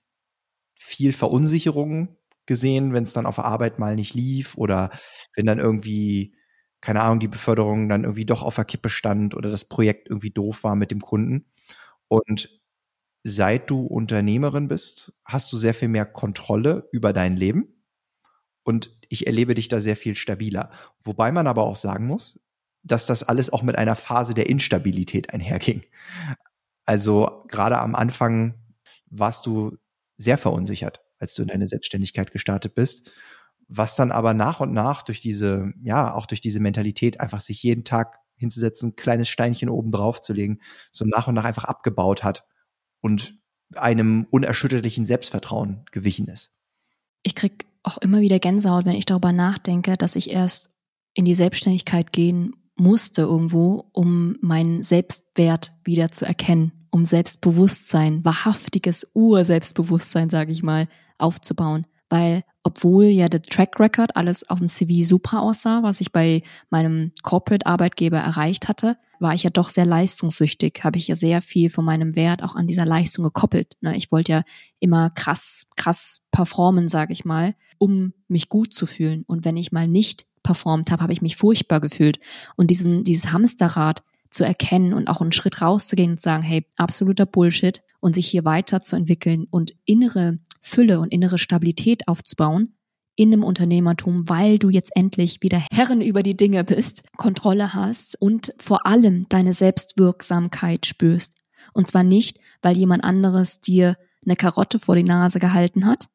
viel Verunsicherung gesehen, wenn es dann auf der Arbeit mal nicht lief oder wenn dann irgendwie, keine Ahnung, die Beförderung dann irgendwie doch auf der Kippe stand oder das Projekt irgendwie doof war mit dem Kunden. Und seit du Unternehmerin bist, hast du sehr viel mehr Kontrolle über dein Leben. Und ich erlebe dich da sehr viel stabiler. Wobei man aber auch sagen muss, dass das alles auch mit einer Phase der Instabilität einherging. Also gerade am Anfang warst du sehr verunsichert als du in deine Selbstständigkeit gestartet bist. was dann aber nach und nach durch diese, ja, auch durch diese Mentalität einfach sich jeden Tag hinzusetzen, kleines Steinchen oben drauf zu legen, so nach und nach einfach abgebaut hat und einem unerschütterlichen Selbstvertrauen gewichen ist. Ich krieg auch immer wieder Gänsehaut, wenn ich darüber nachdenke, dass ich erst in die Selbstständigkeit gehen musste irgendwo, um meinen Selbstwert wieder zu erkennen, um Selbstbewusstsein, wahrhaftiges Urselbstbewusstsein, sage ich mal, aufzubauen. Weil obwohl ja der Track Record alles auf dem CV super aussah, was ich bei meinem Corporate-Arbeitgeber erreicht hatte, war ich ja doch sehr leistungssüchtig, habe ich ja sehr viel von meinem Wert auch an dieser Leistung gekoppelt. Ne? Ich wollte ja immer krass, krass performen, sage ich mal, um mich gut zu fühlen. Und wenn ich mal nicht performt habe, habe ich mich furchtbar gefühlt. Und diesen, dieses Hamsterrad zu erkennen und auch einen Schritt rauszugehen und sagen, hey, absoluter Bullshit und sich hier weiterzuentwickeln und innere Fülle und innere Stabilität aufzubauen in einem Unternehmertum, weil du jetzt endlich wieder Herren über die Dinge bist, Kontrolle hast und vor allem deine Selbstwirksamkeit spürst. Und zwar nicht, weil jemand anderes dir eine Karotte vor die Nase gehalten hat,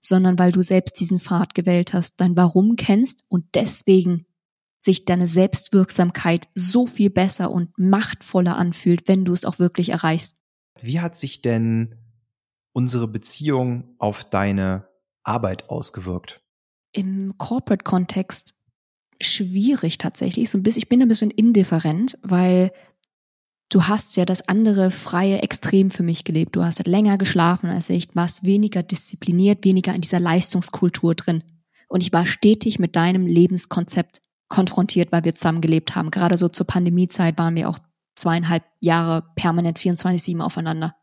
sondern weil du selbst diesen Pfad gewählt hast, dein Warum kennst und deswegen sich deine Selbstwirksamkeit so viel besser und machtvoller anfühlt, wenn du es auch wirklich erreichst. Wie hat sich denn unsere Beziehung auf deine Arbeit ausgewirkt? Im Corporate-Kontext schwierig tatsächlich. So ein bisschen, ich bin ein bisschen indifferent, weil du hast ja das andere freie Extrem für mich gelebt. Du hast halt länger geschlafen als ich, warst weniger diszipliniert, weniger in dieser Leistungskultur drin. Und ich war stetig mit deinem Lebenskonzept konfrontiert, weil wir zusammen gelebt haben. Gerade so zur Pandemiezeit waren wir auch zweieinhalb Jahre permanent 24-7 aufeinander.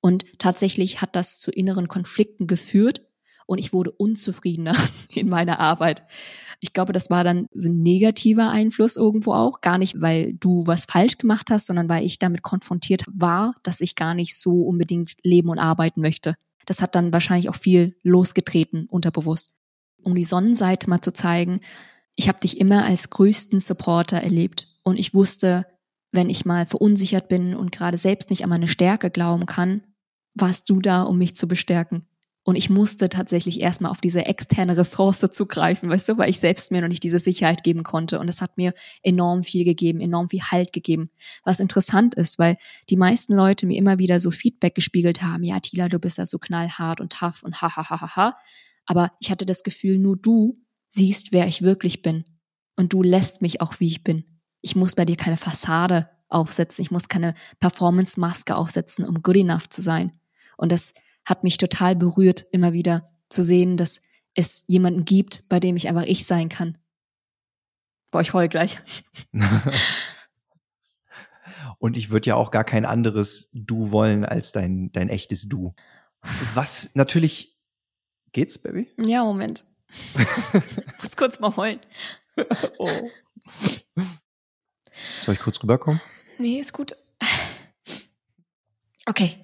Und tatsächlich hat das zu inneren Konflikten geführt und ich wurde unzufriedener in meiner Arbeit. Ich glaube, das war dann so ein negativer Einfluss irgendwo auch. Gar nicht, weil du was falsch gemacht hast, sondern weil ich damit konfrontiert war, dass ich gar nicht so unbedingt leben und arbeiten möchte. Das hat dann wahrscheinlich auch viel losgetreten, unterbewusst. Um die Sonnenseite mal zu zeigen, ich habe dich immer als größten Supporter erlebt und ich wusste, wenn ich mal verunsichert bin und gerade selbst nicht an meine Stärke glauben kann, warst du da, um mich zu bestärken. Und ich musste tatsächlich erstmal auf diese externe Ressource zugreifen, weißt du, weil ich selbst mir noch nicht diese Sicherheit geben konnte. Und das hat mir enorm viel gegeben, enorm viel Halt gegeben. Was interessant ist, weil die meisten Leute mir immer wieder so Feedback gespiegelt haben, ja, Tila, du bist ja so knallhart und tough und ha, ha, ha, ha, ha. Aber ich hatte das Gefühl, nur du siehst, wer ich wirklich bin. Und du lässt mich auch, wie ich bin. Ich muss bei dir keine Fassade aufsetzen. Ich muss keine Performance-Maske aufsetzen, um good enough zu sein. Und das hat mich total berührt, immer wieder zu sehen, dass es jemanden gibt, bei dem ich einfach ich sein kann. Boah, ich heul gleich. Und ich würde ja auch gar kein anderes Du wollen als dein, dein echtes Du. Was natürlich geht's, Baby? Ja, Moment. muss kurz mal heulen. oh. Soll ich kurz rüberkommen? Nee, ist gut. Okay.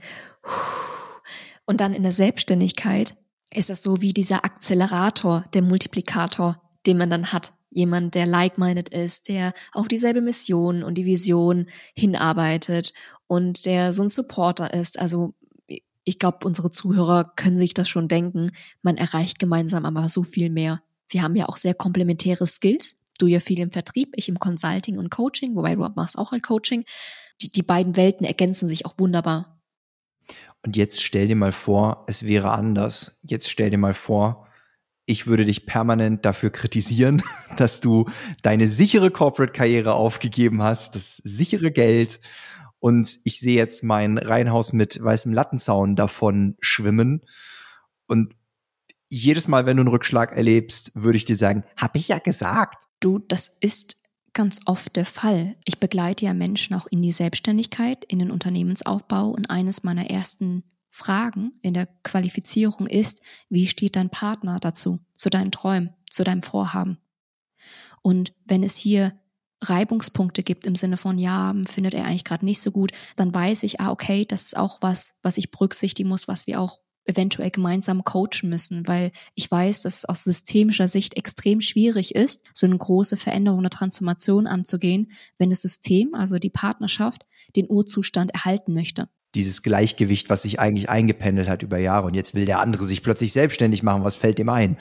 Und dann in der Selbstständigkeit ist das so wie dieser Akzelerator, der Multiplikator, den man dann hat. Jemand, der like-minded ist, der auf dieselbe Mission und die Vision hinarbeitet und der so ein Supporter ist. Also ich glaube, unsere Zuhörer können sich das schon denken. Man erreicht gemeinsam aber so viel mehr. Wir haben ja auch sehr komplementäre Skills. Du ja viel im Vertrieb, ich im Consulting und Coaching, wobei du machst auch halt Coaching. Die, die beiden Welten ergänzen sich auch wunderbar. Und jetzt stell dir mal vor, es wäre anders. Jetzt stell dir mal vor, ich würde dich permanent dafür kritisieren, dass du deine sichere Corporate-Karriere aufgegeben hast, das sichere Geld. Und ich sehe jetzt mein Reihenhaus mit weißem Lattenzaun davon schwimmen. Und jedes Mal, wenn du einen Rückschlag erlebst, würde ich dir sagen, hab ich ja gesagt. Du, das ist ganz oft der Fall. Ich begleite ja Menschen auch in die Selbstständigkeit, in den Unternehmensaufbau und eines meiner ersten Fragen in der Qualifizierung ist, wie steht dein Partner dazu, zu deinen Träumen, zu deinem Vorhaben? Und wenn es hier Reibungspunkte gibt im Sinne von, ja, findet er eigentlich gerade nicht so gut, dann weiß ich, ah, okay, das ist auch was, was ich berücksichtigen muss, was wir auch eventuell gemeinsam coachen müssen, weil ich weiß, dass es aus systemischer Sicht extrem schwierig ist, so eine große Veränderung, eine Transformation anzugehen, wenn das System, also die Partnerschaft, den Urzustand erhalten möchte. Dieses Gleichgewicht, was sich eigentlich eingependelt hat über Jahre und jetzt will der andere sich plötzlich selbstständig machen, was fällt ihm ein?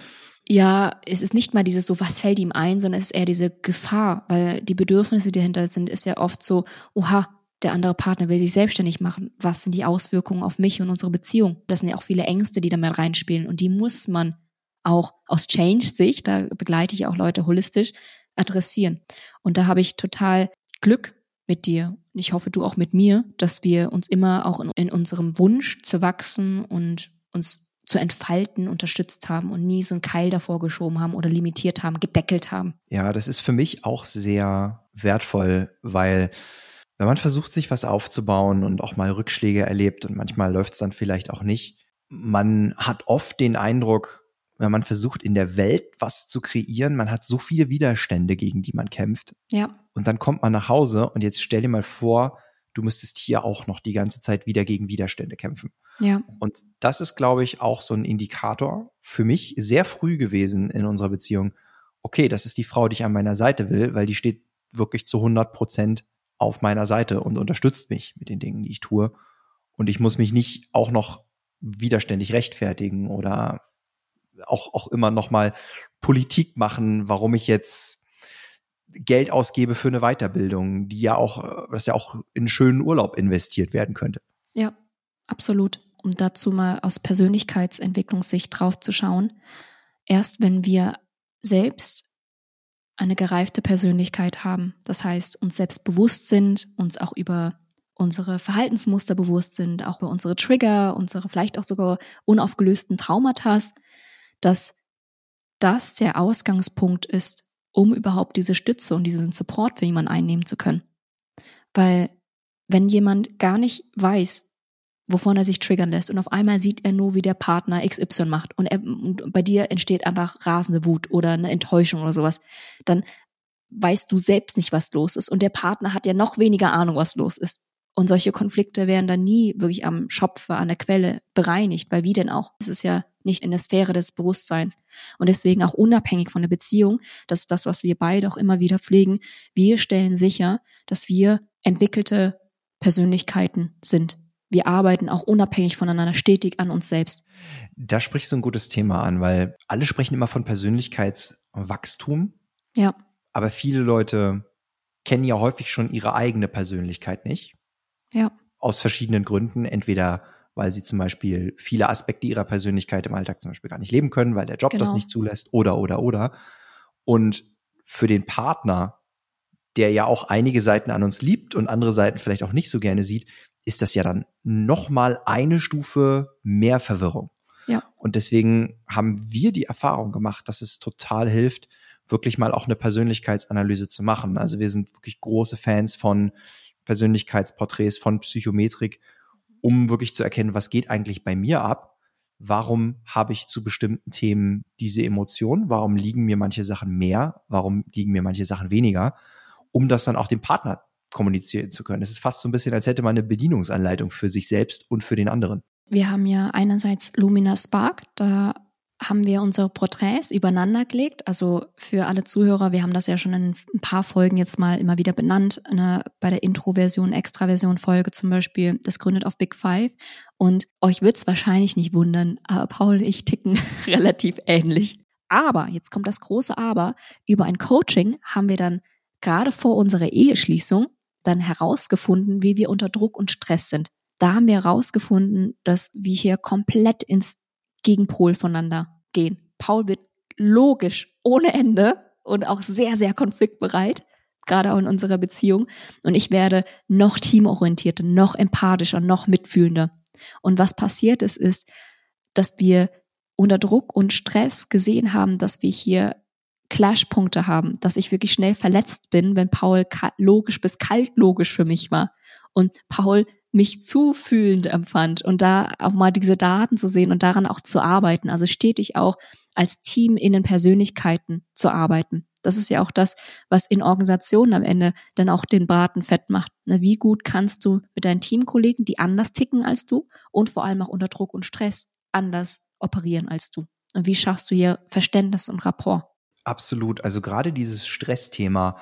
Ja, es ist nicht mal dieses so, was fällt ihm ein, sondern es ist eher diese Gefahr, weil die Bedürfnisse, die dahinter sind, ist ja oft so, oha, der andere Partner will sich selbstständig machen. Was sind die Auswirkungen auf mich und unsere Beziehung? Das sind ja auch viele Ängste, die da mal reinspielen und die muss man auch aus Change-Sicht, da begleite ich auch Leute holistisch, adressieren. Und da habe ich total Glück mit dir. Ich hoffe, du auch mit mir, dass wir uns immer auch in, in unserem Wunsch zu wachsen und uns zu entfalten unterstützt haben und nie so einen Keil davor geschoben haben oder limitiert haben, gedeckelt haben. Ja, das ist für mich auch sehr wertvoll, weil wenn man versucht, sich was aufzubauen und auch mal Rückschläge erlebt und manchmal läuft es dann vielleicht auch nicht, man hat oft den Eindruck, wenn man versucht, in der Welt was zu kreieren, man hat so viele Widerstände, gegen die man kämpft. Ja. Und dann kommt man nach Hause und jetzt stell dir mal vor, du müsstest hier auch noch die ganze Zeit wieder gegen Widerstände kämpfen. Ja. Und das ist, glaube ich, auch so ein Indikator für mich sehr früh gewesen in unserer Beziehung. Okay, das ist die Frau, die ich an meiner Seite will, weil die steht wirklich zu 100 Prozent auf meiner Seite und unterstützt mich mit den Dingen, die ich tue. Und ich muss mich nicht auch noch widerständig rechtfertigen oder auch, auch immer noch mal Politik machen, warum ich jetzt Geld ausgebe für eine Weiterbildung, die ja auch, das ja auch in schönen Urlaub investiert werden könnte. Ja, absolut. Um dazu mal aus Persönlichkeitsentwicklungssicht drauf zu schauen. Erst wenn wir selbst eine gereifte Persönlichkeit haben, das heißt, uns selbst bewusst sind, uns auch über unsere Verhaltensmuster bewusst sind, auch über unsere Trigger, unsere vielleicht auch sogar unaufgelösten Traumata, dass das der Ausgangspunkt ist, um überhaupt diese Stütze und diesen Support für jemanden einnehmen zu können. Weil wenn jemand gar nicht weiß, wovon er sich triggern lässt und auf einmal sieht er nur, wie der Partner XY macht und, er, und bei dir entsteht einfach rasende Wut oder eine Enttäuschung oder sowas, dann weißt du selbst nicht, was los ist und der Partner hat ja noch weniger Ahnung, was los ist. Und solche Konflikte werden dann nie wirklich am Schopfe, an der Quelle bereinigt, weil wie denn auch? Es ist ja nicht in der Sphäre des Bewusstseins. Und deswegen auch unabhängig von der Beziehung, das ist das, was wir beide auch immer wieder pflegen. Wir stellen sicher, dass wir entwickelte Persönlichkeiten sind. Wir arbeiten auch unabhängig voneinander stetig an uns selbst. Da sprichst du ein gutes Thema an, weil alle sprechen immer von Persönlichkeitswachstum. Ja. Aber viele Leute kennen ja häufig schon ihre eigene Persönlichkeit nicht. Ja. Aus verschiedenen Gründen. Entweder weil sie zum Beispiel viele Aspekte ihrer Persönlichkeit im Alltag zum Beispiel gar nicht leben können, weil der Job genau. das nicht zulässt oder, oder, oder. Und für den Partner, der ja auch einige Seiten an uns liebt und andere Seiten vielleicht auch nicht so gerne sieht, ist das ja dann noch mal eine Stufe mehr Verwirrung. Ja. Und deswegen haben wir die Erfahrung gemacht, dass es total hilft, wirklich mal auch eine Persönlichkeitsanalyse zu machen. Also wir sind wirklich große Fans von Persönlichkeitsporträts, von Psychometrik, um wirklich zu erkennen, was geht eigentlich bei mir ab? Warum habe ich zu bestimmten Themen diese Emotionen? Warum liegen mir manche Sachen mehr? Warum liegen mir manche Sachen weniger? Um das dann auch dem Partner kommunizieren zu können. Es ist fast so ein bisschen, als hätte man eine Bedienungsanleitung für sich selbst und für den anderen. Wir haben ja einerseits Lumina Spark, da haben wir unsere Porträts übereinander gelegt. Also für alle Zuhörer, wir haben das ja schon in ein paar Folgen jetzt mal immer wieder benannt. Eine, bei der Intro-Version, Extra-Version-Folge zum Beispiel, das gründet auf Big Five. Und euch wird's wahrscheinlich nicht wundern, aber Paul und ich ticken relativ ähnlich. Aber, jetzt kommt das große Aber, über ein Coaching haben wir dann gerade vor unserer Eheschließung dann herausgefunden, wie wir unter Druck und Stress sind. Da haben wir herausgefunden, dass wir hier komplett ins Gegenpol voneinander gehen. Paul wird logisch ohne Ende und auch sehr, sehr konfliktbereit, gerade auch in unserer Beziehung. Und ich werde noch teamorientierter, noch empathischer, noch mitfühlender. Und was passiert ist, ist, dass wir unter Druck und Stress gesehen haben, dass wir hier Clashpunkte haben, dass ich wirklich schnell verletzt bin, wenn Paul logisch bis kaltlogisch für mich war. Und Paul mich zu fühlend empfand und da auch mal diese Daten zu sehen und daran auch zu arbeiten, also stetig auch als Team in den Persönlichkeiten zu arbeiten. Das ist ja auch das, was in Organisationen am Ende dann auch den Braten fett macht. Wie gut kannst du mit deinen Teamkollegen, die anders ticken als du und vor allem auch unter Druck und Stress anders operieren als du? Und wie schaffst du hier Verständnis und Rapport? Absolut. Also gerade dieses Stressthema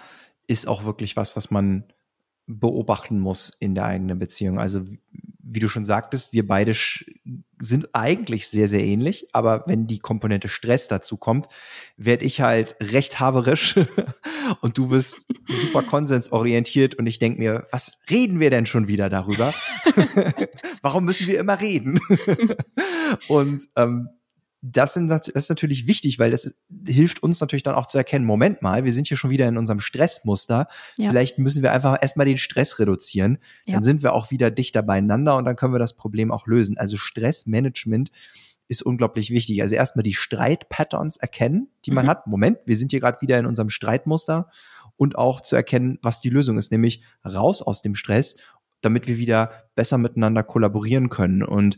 ist auch wirklich was, was man beobachten muss in der eigenen Beziehung. Also wie du schon sagtest, wir beide sind eigentlich sehr, sehr ähnlich, aber wenn die Komponente Stress dazu kommt, werde ich halt recht haverisch und du bist super konsensorientiert und ich denke mir, was reden wir denn schon wieder darüber? Warum müssen wir immer reden? und ähm, das, sind, das ist natürlich wichtig, weil das hilft uns natürlich dann auch zu erkennen, Moment mal, wir sind hier schon wieder in unserem Stressmuster. Ja. Vielleicht müssen wir einfach erstmal den Stress reduzieren. Ja. Dann sind wir auch wieder dichter beieinander und dann können wir das Problem auch lösen. Also Stressmanagement ist unglaublich wichtig. Also erstmal die Streitpatterns erkennen, die man mhm. hat. Moment, wir sind hier gerade wieder in unserem Streitmuster und auch zu erkennen, was die Lösung ist, nämlich raus aus dem Stress, damit wir wieder besser miteinander kollaborieren können und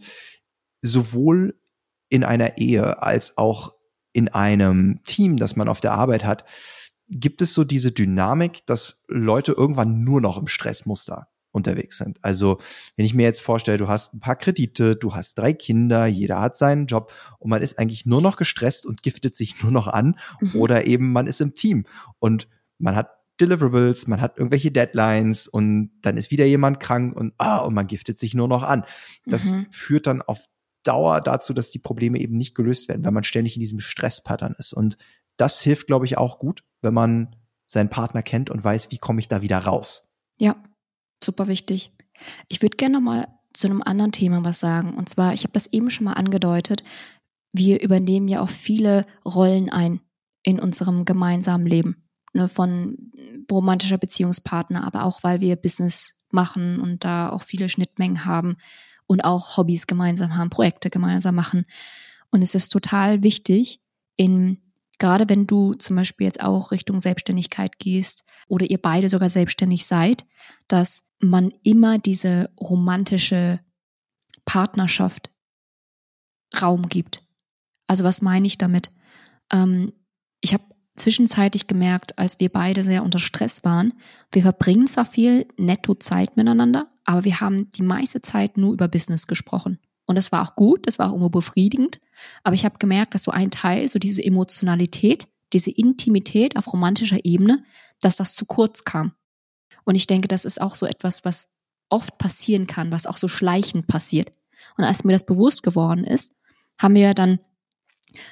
sowohl in einer Ehe als auch in einem Team, das man auf der Arbeit hat, gibt es so diese Dynamik, dass Leute irgendwann nur noch im Stressmuster unterwegs sind. Also wenn ich mir jetzt vorstelle, du hast ein paar Kredite, du hast drei Kinder, jeder hat seinen Job und man ist eigentlich nur noch gestresst und giftet sich nur noch an mhm. oder eben man ist im Team und man hat Deliverables, man hat irgendwelche Deadlines und dann ist wieder jemand krank und ah und man giftet sich nur noch an. Das mhm. führt dann auf Dauer dazu, dass die Probleme eben nicht gelöst werden, weil man ständig in diesem Stresspattern ist. Und das hilft, glaube ich, auch gut, wenn man seinen Partner kennt und weiß, wie komme ich da wieder raus. Ja, super wichtig. Ich würde gerne noch mal zu einem anderen Thema was sagen. Und zwar, ich habe das eben schon mal angedeutet, wir übernehmen ja auch viele Rollen ein in unserem gemeinsamen Leben. Ne, von romantischer Beziehungspartner, aber auch weil wir Business machen und da auch viele Schnittmengen haben und auch Hobbys gemeinsam haben, Projekte gemeinsam machen. Und es ist total wichtig, in gerade wenn du zum Beispiel jetzt auch Richtung Selbstständigkeit gehst oder ihr beide sogar selbstständig seid, dass man immer diese romantische Partnerschaft Raum gibt. Also was meine ich damit? Ähm, ich habe zwischenzeitlich gemerkt, als wir beide sehr unter Stress waren, wir verbringen zwar viel netto Zeit miteinander, aber wir haben die meiste Zeit nur über Business gesprochen. Und das war auch gut, das war auch irgendwo befriedigend. Aber ich habe gemerkt, dass so ein Teil, so diese Emotionalität, diese Intimität auf romantischer Ebene, dass das zu kurz kam. Und ich denke, das ist auch so etwas, was oft passieren kann, was auch so schleichend passiert. Und als mir das bewusst geworden ist, haben wir dann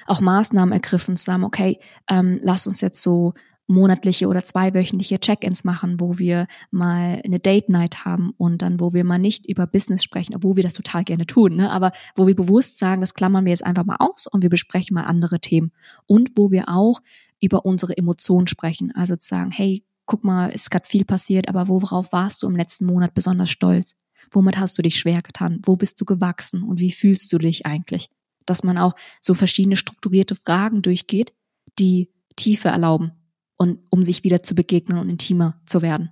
auch Maßnahmen ergriffen, zu sagen, okay, ähm, lass uns jetzt so monatliche oder zweiwöchentliche Check-ins machen, wo wir mal eine Date Night haben und dann, wo wir mal nicht über Business sprechen, obwohl wir das total gerne tun, ne? aber wo wir bewusst sagen, das klammern wir jetzt einfach mal aus und wir besprechen mal andere Themen und wo wir auch über unsere Emotionen sprechen, also zu sagen, hey, guck mal, ist gerade viel passiert, aber worauf warst du im letzten Monat besonders stolz? Womit hast du dich schwer getan? Wo bist du gewachsen und wie fühlst du dich eigentlich? Dass man auch so verschiedene strukturierte Fragen durchgeht, die Tiefe erlauben und um sich wieder zu begegnen und intimer zu werden.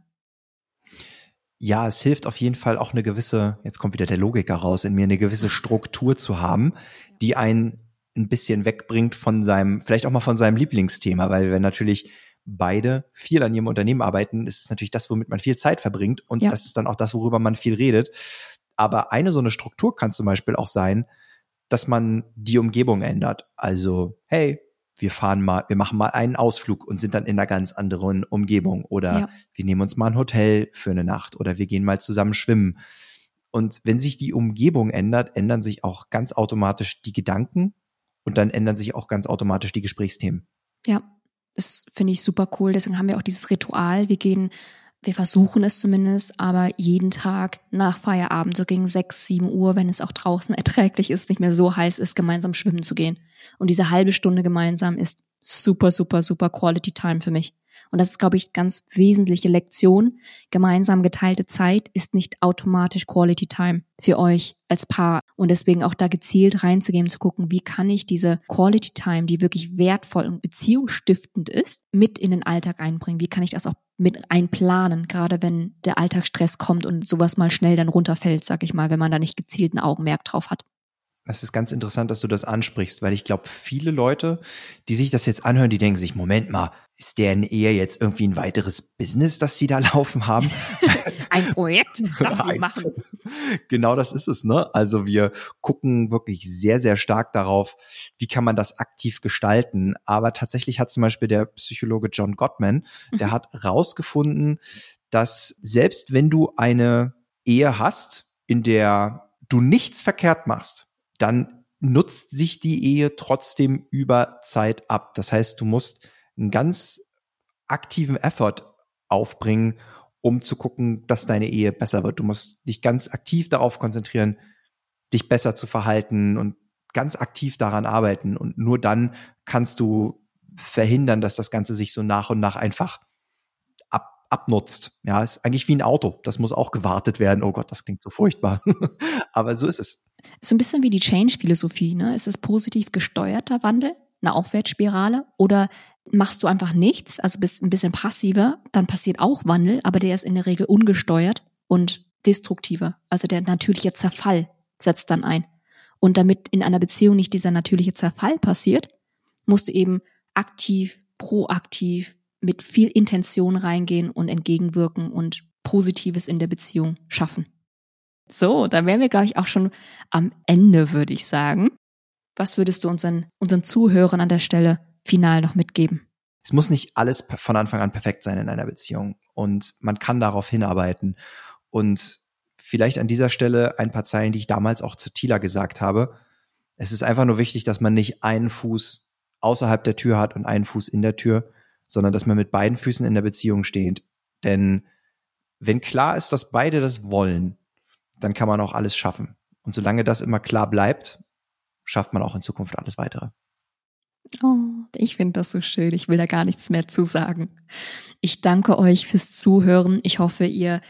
Ja, es hilft auf jeden Fall auch eine gewisse, jetzt kommt wieder der Logiker raus, in mir eine gewisse Struktur zu haben, die einen ein bisschen wegbringt von seinem, vielleicht auch mal von seinem Lieblingsthema, weil wir natürlich beide viel an ihrem Unternehmen arbeiten, ist es natürlich das, womit man viel Zeit verbringt und ja. das ist dann auch das, worüber man viel redet. Aber eine so eine Struktur kann zum Beispiel auch sein, dass man die Umgebung ändert. Also, hey, wir fahren mal, wir machen mal einen Ausflug und sind dann in einer ganz anderen Umgebung oder ja. wir nehmen uns mal ein Hotel für eine Nacht oder wir gehen mal zusammen schwimmen. Und wenn sich die Umgebung ändert, ändern sich auch ganz automatisch die Gedanken und dann ändern sich auch ganz automatisch die Gesprächsthemen. Ja, das finde ich super cool. Deswegen haben wir auch dieses Ritual. Wir gehen wir versuchen es zumindest, aber jeden Tag nach Feierabend, so gegen sechs, sieben Uhr, wenn es auch draußen erträglich ist, nicht mehr so heiß ist, gemeinsam schwimmen zu gehen. Und diese halbe Stunde gemeinsam ist super, super, super Quality Time für mich. Und das ist, glaube ich, ganz wesentliche Lektion. Gemeinsam geteilte Zeit ist nicht automatisch Quality Time für euch als Paar. Und deswegen auch da gezielt reinzugehen, zu gucken, wie kann ich diese Quality Time, die wirklich wertvoll und beziehungsstiftend ist, mit in den Alltag einbringen? Wie kann ich das auch mit einplanen, gerade wenn der Alltagsstress kommt und sowas mal schnell dann runterfällt, sag ich mal, wenn man da nicht gezielten Augenmerk drauf hat. Das ist ganz interessant, dass du das ansprichst, weil ich glaube, viele Leute, die sich das jetzt anhören, die denken sich, Moment mal, ist deren Ehe jetzt irgendwie ein weiteres Business, das sie da laufen haben? ein Projekt, das wir machen. Genau das ist es, ne? Also wir gucken wirklich sehr, sehr stark darauf, wie kann man das aktiv gestalten. Aber tatsächlich hat zum Beispiel der Psychologe John Gottman, der mhm. hat rausgefunden, dass selbst wenn du eine Ehe hast, in der du nichts verkehrt machst, dann nutzt sich die Ehe trotzdem über Zeit ab. Das heißt, du musst einen ganz aktiven Effort aufbringen, um zu gucken, dass deine Ehe besser wird. Du musst dich ganz aktiv darauf konzentrieren, dich besser zu verhalten und ganz aktiv daran arbeiten. Und nur dann kannst du verhindern, dass das Ganze sich so nach und nach einfach ab, abnutzt. Ja, ist eigentlich wie ein Auto. Das muss auch gewartet werden. Oh Gott, das klingt so furchtbar. Aber so ist es. So ein bisschen wie die Change-Philosophie, ne? Ist es positiv gesteuerter Wandel, eine Aufwärtsspirale? Oder machst du einfach nichts, also bist ein bisschen passiver, dann passiert auch Wandel, aber der ist in der Regel ungesteuert und destruktiver. Also der natürliche Zerfall setzt dann ein. Und damit in einer Beziehung nicht dieser natürliche Zerfall passiert, musst du eben aktiv, proaktiv, mit viel Intention reingehen und entgegenwirken und Positives in der Beziehung schaffen. So, da wären wir, glaube ich, auch schon am Ende, würde ich sagen. Was würdest du unseren, unseren Zuhörern an der Stelle final noch mitgeben? Es muss nicht alles von Anfang an perfekt sein in einer Beziehung und man kann darauf hinarbeiten. Und vielleicht an dieser Stelle ein paar Zeilen, die ich damals auch zu Tila gesagt habe. Es ist einfach nur wichtig, dass man nicht einen Fuß außerhalb der Tür hat und einen Fuß in der Tür, sondern dass man mit beiden Füßen in der Beziehung steht. Denn wenn klar ist, dass beide das wollen, dann kann man auch alles schaffen. Und solange das immer klar bleibt, schafft man auch in Zukunft alles weitere. Oh, ich finde das so schön. Ich will da gar nichts mehr zu sagen. Ich danke euch fürs Zuhören. Ich hoffe, ihr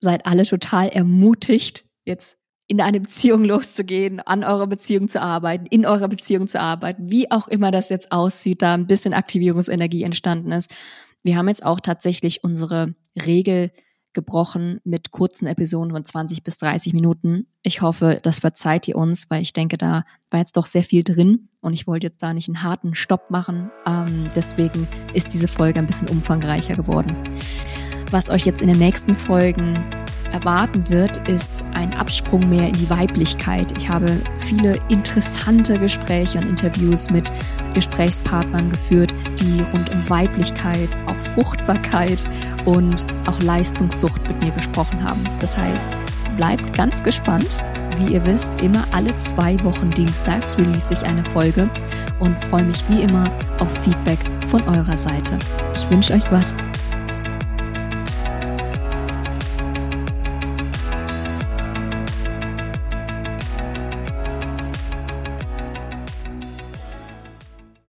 seid alle total ermutigt, jetzt in eine Beziehung loszugehen, an eurer Beziehung zu arbeiten, in eurer Beziehung zu arbeiten, wie auch immer das jetzt aussieht, da ein bisschen Aktivierungsenergie entstanden ist. Wir haben jetzt auch tatsächlich unsere Regel gebrochen mit kurzen Episoden von 20 bis 30 Minuten. Ich hoffe, das verzeiht ihr uns, weil ich denke, da war jetzt doch sehr viel drin und ich wollte jetzt da nicht einen harten Stopp machen. Ähm, deswegen ist diese Folge ein bisschen umfangreicher geworden. Was euch jetzt in den nächsten Folgen erwarten wird, ist ein Absprung mehr in die Weiblichkeit. Ich habe viele interessante Gespräche und Interviews mit Gesprächspartnern geführt, die rund um Weiblichkeit, auch Fruchtbarkeit und auch Leistungssucht mit mir gesprochen haben. Das heißt, bleibt ganz gespannt. Wie ihr wisst, immer alle zwei Wochen dienstags release ich eine Folge und freue mich wie immer auf Feedback von eurer Seite. Ich wünsche euch was.